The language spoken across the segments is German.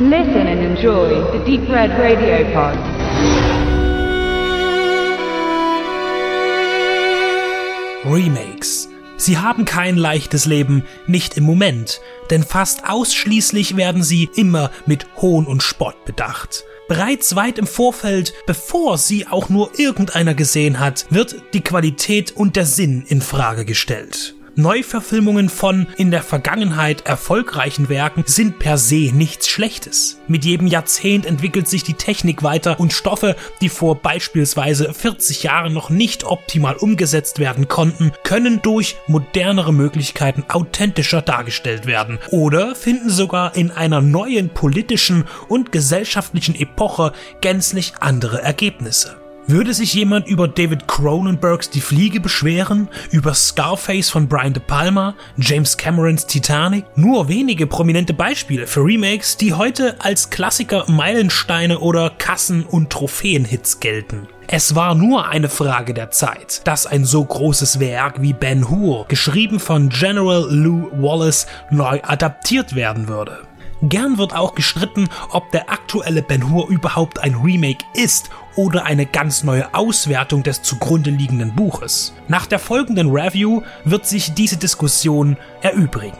Listen and enjoy the Deep Red Radio Pod. Remakes. Sie haben kein leichtes Leben, nicht im Moment, denn fast ausschließlich werden sie immer mit Hohn und Spott bedacht. Bereits weit im Vorfeld, bevor sie auch nur irgendeiner gesehen hat, wird die Qualität und der Sinn in Frage gestellt. Neuverfilmungen von in der Vergangenheit erfolgreichen Werken sind per se nichts Schlechtes. Mit jedem Jahrzehnt entwickelt sich die Technik weiter und Stoffe, die vor beispielsweise 40 Jahren noch nicht optimal umgesetzt werden konnten, können durch modernere Möglichkeiten authentischer dargestellt werden oder finden sogar in einer neuen politischen und gesellschaftlichen Epoche gänzlich andere Ergebnisse. Würde sich jemand über David Cronenbergs Die Fliege beschweren, über Scarface von Brian De Palma, James Camerons Titanic? Nur wenige prominente Beispiele für Remakes, die heute als Klassiker, Meilensteine oder Kassen- und Trophäenhits gelten. Es war nur eine Frage der Zeit, dass ein so großes Werk wie Ben Hur, geschrieben von General Lou Wallace, neu adaptiert werden würde. Gern wird auch gestritten, ob der aktuelle Ben Hur überhaupt ein Remake ist oder eine ganz neue Auswertung des zugrunde liegenden Buches. Nach der folgenden Review wird sich diese Diskussion erübrigen.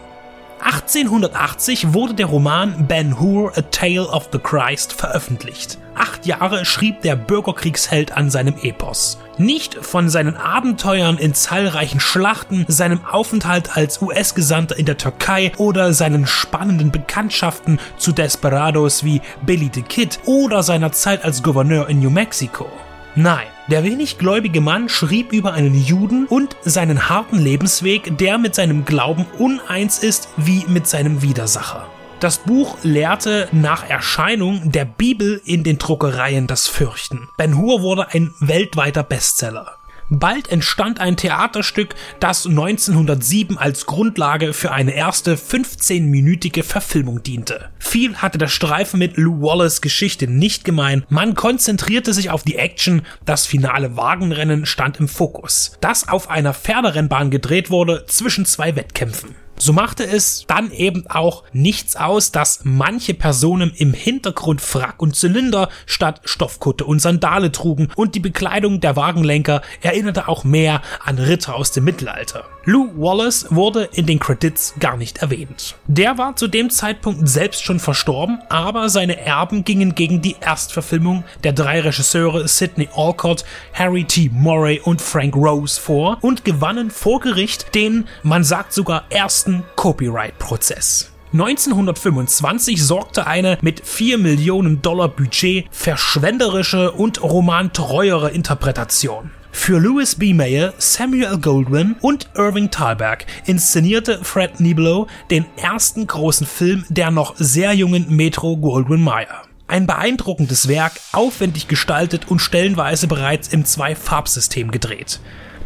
1880 wurde der Roman Ben Hur A Tale of the Christ veröffentlicht. Acht Jahre schrieb der Bürgerkriegsheld an seinem Epos. Nicht von seinen Abenteuern in zahlreichen Schlachten, seinem Aufenthalt als US-Gesandter in der Türkei oder seinen spannenden Bekanntschaften zu Desperados wie Billy the Kid oder seiner Zeit als Gouverneur in New Mexico. Nein, der wenig gläubige Mann schrieb über einen Juden und seinen harten Lebensweg, der mit seinem Glauben uneins ist wie mit seinem Widersacher. Das Buch lehrte nach Erscheinung der Bibel in den Druckereien das Fürchten. Ben Hur wurde ein weltweiter Bestseller. Bald entstand ein Theaterstück, das 1907 als Grundlage für eine erste 15-minütige Verfilmung diente. Viel hatte der Streifen mit Lou Wallace Geschichte nicht gemein. Man konzentrierte sich auf die Action, das finale Wagenrennen stand im Fokus, das auf einer Pferderennbahn gedreht wurde zwischen zwei Wettkämpfen. So machte es dann eben auch nichts aus, dass manche Personen im Hintergrund Frack und Zylinder statt Stoffkutte und Sandale trugen und die Bekleidung der Wagenlenker erinnerte auch mehr an Ritter aus dem Mittelalter. Lou Wallace wurde in den Credits gar nicht erwähnt. Der war zu dem Zeitpunkt selbst schon verstorben, aber seine Erben gingen gegen die Erstverfilmung der drei Regisseure Sidney Alcott, Harry T. Murray und Frank Rose vor und gewannen vor Gericht den, man sagt sogar ersten Copyright-Prozess. 1925 sorgte eine mit 4 Millionen Dollar Budget verschwenderische und romantreuere Interpretation. Für Louis B. Mayer, Samuel Goldwyn und Irving Thalberg inszenierte Fred Niblo den ersten großen Film der noch sehr jungen Metro Goldwyn Mayer. Ein beeindruckendes Werk, aufwendig gestaltet und stellenweise bereits im Zwei-Farbsystem gedreht.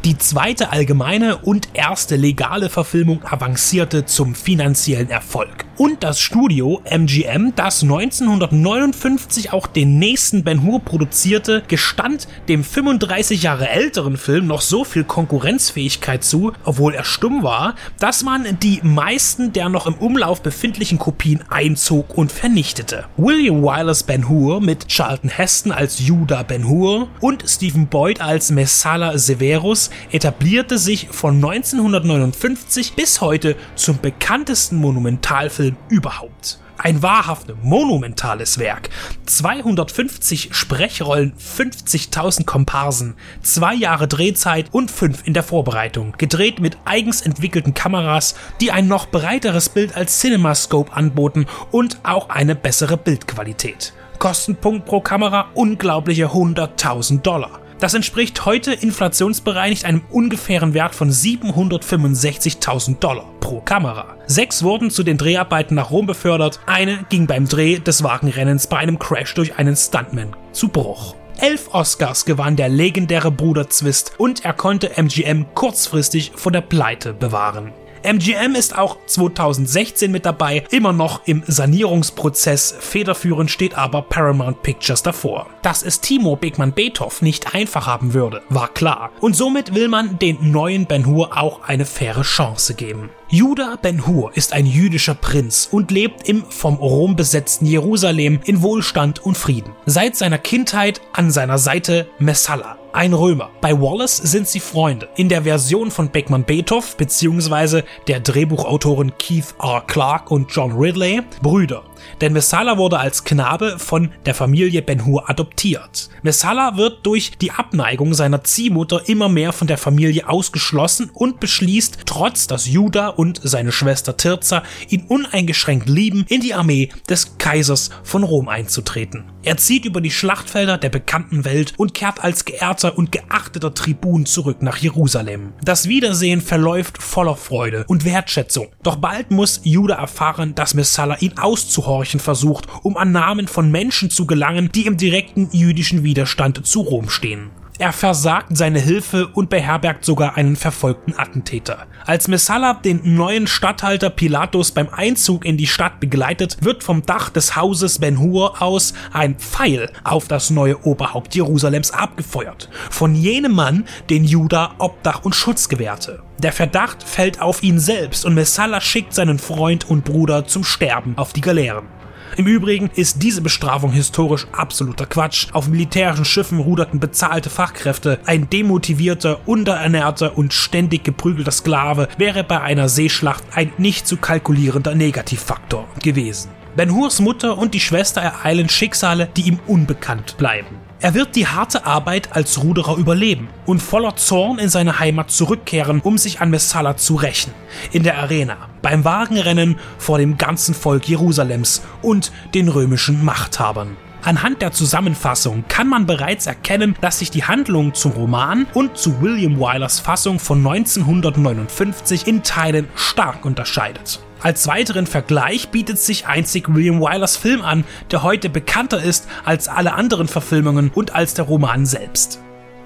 Die zweite allgemeine und erste legale Verfilmung avancierte zum finanziellen Erfolg. Und das Studio MGM, das 1959 auch den nächsten Ben Hur produzierte, gestand dem 35 Jahre älteren Film noch so viel Konkurrenzfähigkeit zu, obwohl er stumm war, dass man die meisten der noch im Umlauf befindlichen Kopien einzog und vernichtete. William Wyler's Ben Hur mit Charlton Heston als Judah Ben Hur und Stephen Boyd als Messala Severus etablierte sich von 1959 bis heute zum bekanntesten Monumentalfilm überhaupt. Ein wahrhaft monumentales Werk. 250 Sprechrollen, 50.000 Komparsen, zwei Jahre Drehzeit und fünf in der Vorbereitung. Gedreht mit eigens entwickelten Kameras, die ein noch breiteres Bild als CinemaScope anboten und auch eine bessere Bildqualität. Kostenpunkt pro Kamera unglaubliche 100.000 Dollar. Das entspricht heute inflationsbereinigt einem ungefähren Wert von 765.000 Dollar pro Kamera. Sechs wurden zu den Dreharbeiten nach Rom befördert, eine ging beim Dreh des Wagenrennens bei einem Crash durch einen Stuntman zu Bruch. Elf Oscars gewann der legendäre Bruder Zwist und er konnte MGM kurzfristig vor der Pleite bewahren. MGM ist auch 2016 mit dabei, immer noch im Sanierungsprozess. Federführend steht aber Paramount Pictures davor. Dass es Timo Beckmann Beethoven nicht einfach haben würde, war klar. Und somit will man den neuen Ben Hur auch eine faire Chance geben. Judah Ben Hur ist ein jüdischer Prinz und lebt im vom Rom besetzten Jerusalem in Wohlstand und Frieden. Seit seiner Kindheit an seiner Seite Messala, ein Römer. Bei Wallace sind sie Freunde. In der Version von Beckmann Beethoven bzw. der Drehbuchautoren Keith R. Clark und John Ridley Brüder. Denn Messala wurde als Knabe von der Familie Ben Hur adoptiert. Messala wird durch die Abneigung seiner Ziehmutter immer mehr von der Familie ausgeschlossen und beschließt, trotz dass Judah und seine Schwester Tirza ihn uneingeschränkt lieben, in die Armee des Kaisers von Rom einzutreten. Er zieht über die Schlachtfelder der bekannten Welt und kehrt als geehrter und geachteter Tribun zurück nach Jerusalem. Das Wiedersehen verläuft voller Freude und Wertschätzung. Doch bald muss Judah erfahren, dass Messala ihn auszuhorchen versucht, um an Namen von Menschen zu gelangen, die im direkten jüdischen Widerstand zu Rom stehen. Er versagt seine Hilfe und beherbergt sogar einen verfolgten Attentäter. Als Messala den neuen Statthalter Pilatus beim Einzug in die Stadt begleitet, wird vom Dach des Hauses Ben Hur aus ein Pfeil auf das neue Oberhaupt Jerusalems abgefeuert. Von jenem Mann, den Juda Obdach und Schutz gewährte. Der Verdacht fällt auf ihn selbst und Messala schickt seinen Freund und Bruder zum Sterben auf die Galeeren. Im Übrigen ist diese Bestrafung historisch absoluter Quatsch. Auf militärischen Schiffen ruderten bezahlte Fachkräfte. Ein demotivierter, unterernährter und ständig geprügelter Sklave wäre bei einer Seeschlacht ein nicht zu kalkulierender Negativfaktor gewesen. Ben Hurs Mutter und die Schwester ereilen Schicksale, die ihm unbekannt bleiben. Er wird die harte Arbeit als Ruderer überleben und voller Zorn in seine Heimat zurückkehren, um sich an Messala zu rächen. In der Arena, beim Wagenrennen vor dem ganzen Volk Jerusalems und den römischen Machthabern. Anhand der Zusammenfassung kann man bereits erkennen, dass sich die Handlung zum Roman und zu William Wylers Fassung von 1959 in Teilen stark unterscheidet. Als weiteren Vergleich bietet sich einzig William Wylers Film an, der heute bekannter ist als alle anderen Verfilmungen und als der Roman selbst.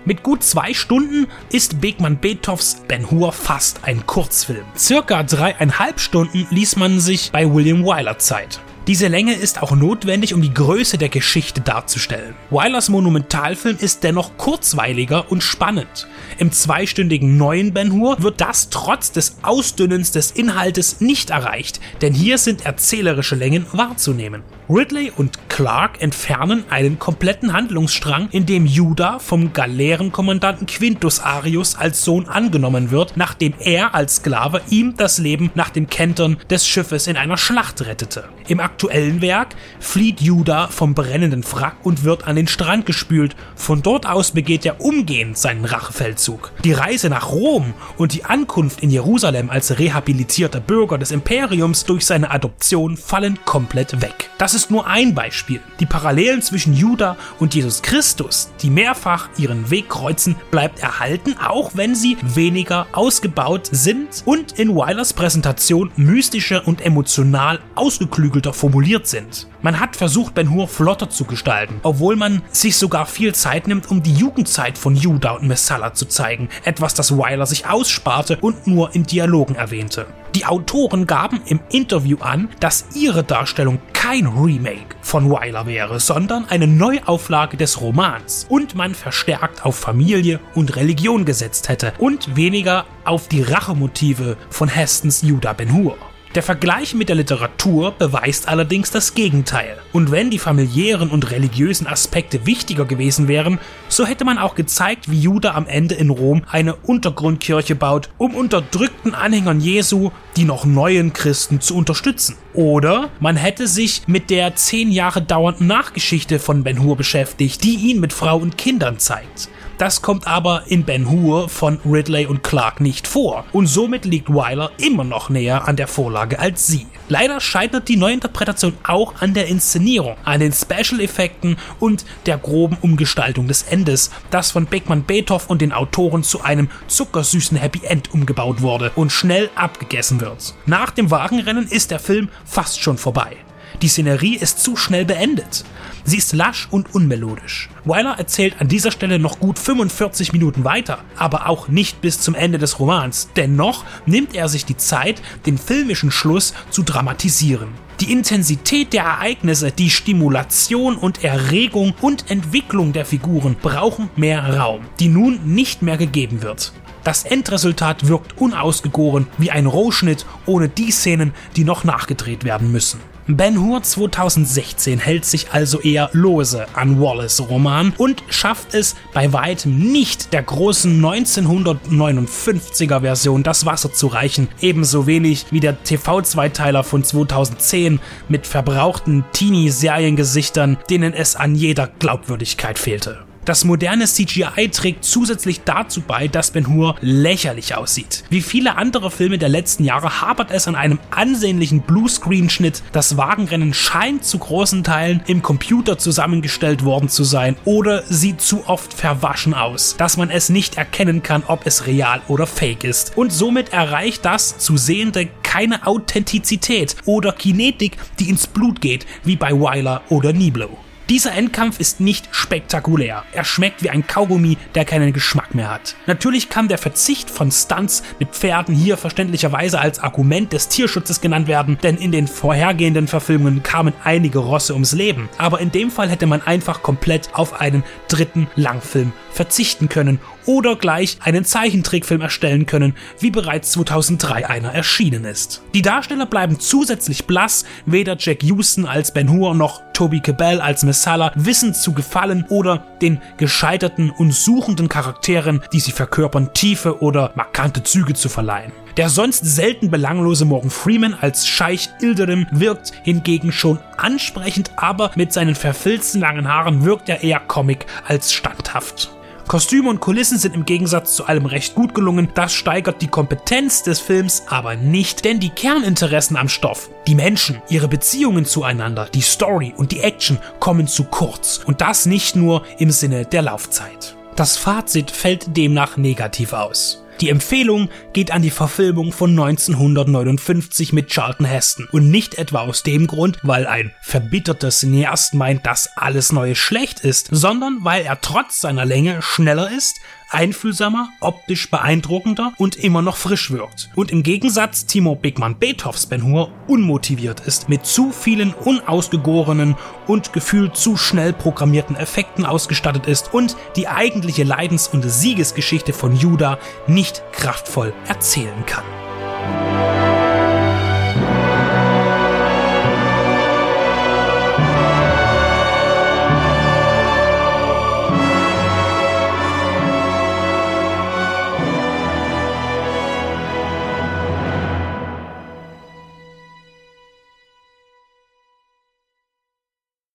Mit gut zwei Stunden ist Beckmann Beethovs Ben Hur fast ein Kurzfilm. Circa dreieinhalb Stunden ließ man sich bei William Wyler Zeit. Diese Länge ist auch notwendig, um die Größe der Geschichte darzustellen. Wylers Monumentalfilm ist dennoch kurzweiliger und spannend. Im zweistündigen neuen Ben Hur wird das trotz des Ausdünnens des Inhaltes nicht erreicht, denn hier sind erzählerische Längen wahrzunehmen. Ridley und Clark entfernen einen kompletten Handlungsstrang, in dem Judah vom Galeerenkommandanten Quintus Arius als Sohn angenommen wird, nachdem er als Sklave ihm das Leben nach dem Kentern des Schiffes in einer Schlacht rettete. Im aktuellen Werk flieht Judah vom brennenden Wrack und wird an den Strand gespült. Von dort aus begeht er umgehend seinen Rachefeldzug. Die Reise nach Rom und die Ankunft in Jerusalem als rehabilitierter Bürger des Imperiums durch seine Adoption fallen komplett weg. Das ist nur ein Beispiel. Die Parallelen zwischen Judah und Jesus Christus, die mehrfach ihren Weg kreuzen, bleibt erhalten, auch wenn sie weniger ausgebaut sind und in Weilers Präsentation mystischer und emotional ausgeklügelter formuliert sind. Man hat versucht, Ben Hur flotter zu gestalten, obwohl man sich sogar viel Zeit nimmt, um die Jugendzeit von Judah und Messala zu zeigen, etwas, das Weiler sich aussparte und nur in Dialogen erwähnte. Die Autoren gaben im Interview an, dass ihre Darstellung kein Remake von Weiler wäre, sondern eine Neuauflage des Romans und man verstärkt auf Familie und Religion gesetzt hätte und weniger auf die Rachemotive von Hestons Judah Ben Hur. Der Vergleich mit der Literatur beweist allerdings das Gegenteil. Und wenn die familiären und religiösen Aspekte wichtiger gewesen wären, so hätte man auch gezeigt, wie Judah am Ende in Rom eine Untergrundkirche baut, um unterdrückten Anhängern Jesu die noch neuen Christen zu unterstützen. Oder man hätte sich mit der zehn Jahre dauernden Nachgeschichte von Ben Hur beschäftigt, die ihn mit Frau und Kindern zeigt. Das kommt aber in Ben Hur von Ridley und Clark nicht vor und somit liegt Wyler immer noch näher an der Vorlage als sie. Leider scheitert die Neuinterpretation auch an der Inszenierung, an den Special-Effekten und der groben Umgestaltung des Endes, das von Beckmann Beethoven und den Autoren zu einem zuckersüßen Happy End umgebaut wurde und schnell abgegessen wird. Nach dem Wagenrennen ist der Film fast schon vorbei. Die Szenerie ist zu schnell beendet. Sie ist lasch und unmelodisch. Wyler erzählt an dieser Stelle noch gut 45 Minuten weiter, aber auch nicht bis zum Ende des Romans. Dennoch nimmt er sich die Zeit, den filmischen Schluss zu dramatisieren. Die Intensität der Ereignisse, die Stimulation und Erregung und Entwicklung der Figuren brauchen mehr Raum, die nun nicht mehr gegeben wird. Das Endresultat wirkt unausgegoren wie ein Rohschnitt ohne die Szenen, die noch nachgedreht werden müssen. Ben Hur 2016 hält sich also eher lose an Wallace Roman und schafft es bei weitem nicht der großen 1959er Version das Wasser zu reichen, ebenso wenig wie der TV-Zweiteiler von 2010 mit verbrauchten Teenie-Seriengesichtern, denen es an jeder Glaubwürdigkeit fehlte. Das moderne CGI trägt zusätzlich dazu bei, dass Ben Hur lächerlich aussieht. Wie viele andere Filme der letzten Jahre hapert es an einem ansehnlichen Bluescreen-Schnitt. Das Wagenrennen scheint zu großen Teilen im Computer zusammengestellt worden zu sein oder sieht zu oft verwaschen aus, dass man es nicht erkennen kann, ob es real oder fake ist. Und somit erreicht das zu Sehende keine Authentizität oder Kinetik, die ins Blut geht, wie bei Wyler oder Niblo. Dieser Endkampf ist nicht spektakulär. Er schmeckt wie ein Kaugummi, der keinen Geschmack mehr hat. Natürlich kann der Verzicht von Stunts mit Pferden hier verständlicherweise als Argument des Tierschutzes genannt werden, denn in den vorhergehenden Verfilmungen kamen einige Rosse ums Leben. Aber in dem Fall hätte man einfach komplett auf einen dritten Langfilm verzichten können oder gleich einen Zeichentrickfilm erstellen können, wie bereits 2003 einer erschienen ist. Die Darsteller bleiben zusätzlich blass, weder Jack Houston als Ben Hur noch Toby Cabell als Messala wissen zu gefallen oder den gescheiterten und suchenden Charakteren, die sie verkörpern, tiefe oder markante Züge zu verleihen. Der sonst selten belanglose Morgan Freeman als Scheich Ilderim wirkt hingegen schon ansprechend, aber mit seinen verfilzten langen Haaren wirkt er eher Comic als standhaft. Kostüme und Kulissen sind im Gegensatz zu allem recht gut gelungen. Das steigert die Kompetenz des Films aber nicht, denn die Kerninteressen am Stoff, die Menschen, ihre Beziehungen zueinander, die Story und die Action kommen zu kurz. Und das nicht nur im Sinne der Laufzeit. Das Fazit fällt demnach negativ aus. Die Empfehlung geht an die Verfilmung von 1959 mit Charlton Heston. Und nicht etwa aus dem Grund, weil ein verbitterter Cineast meint, dass alles Neue schlecht ist, sondern weil er trotz seiner Länge schneller ist, einfühlsamer, optisch beeindruckender und immer noch frisch wirkt. Und im Gegensatz Timo Bigman Beethoffs Ben Hur unmotiviert ist, mit zu vielen unausgegorenen und gefühlt zu schnell programmierten Effekten ausgestattet ist und die eigentliche Leidens- und Siegesgeschichte von Judah nicht kraftvoll erzählen kann.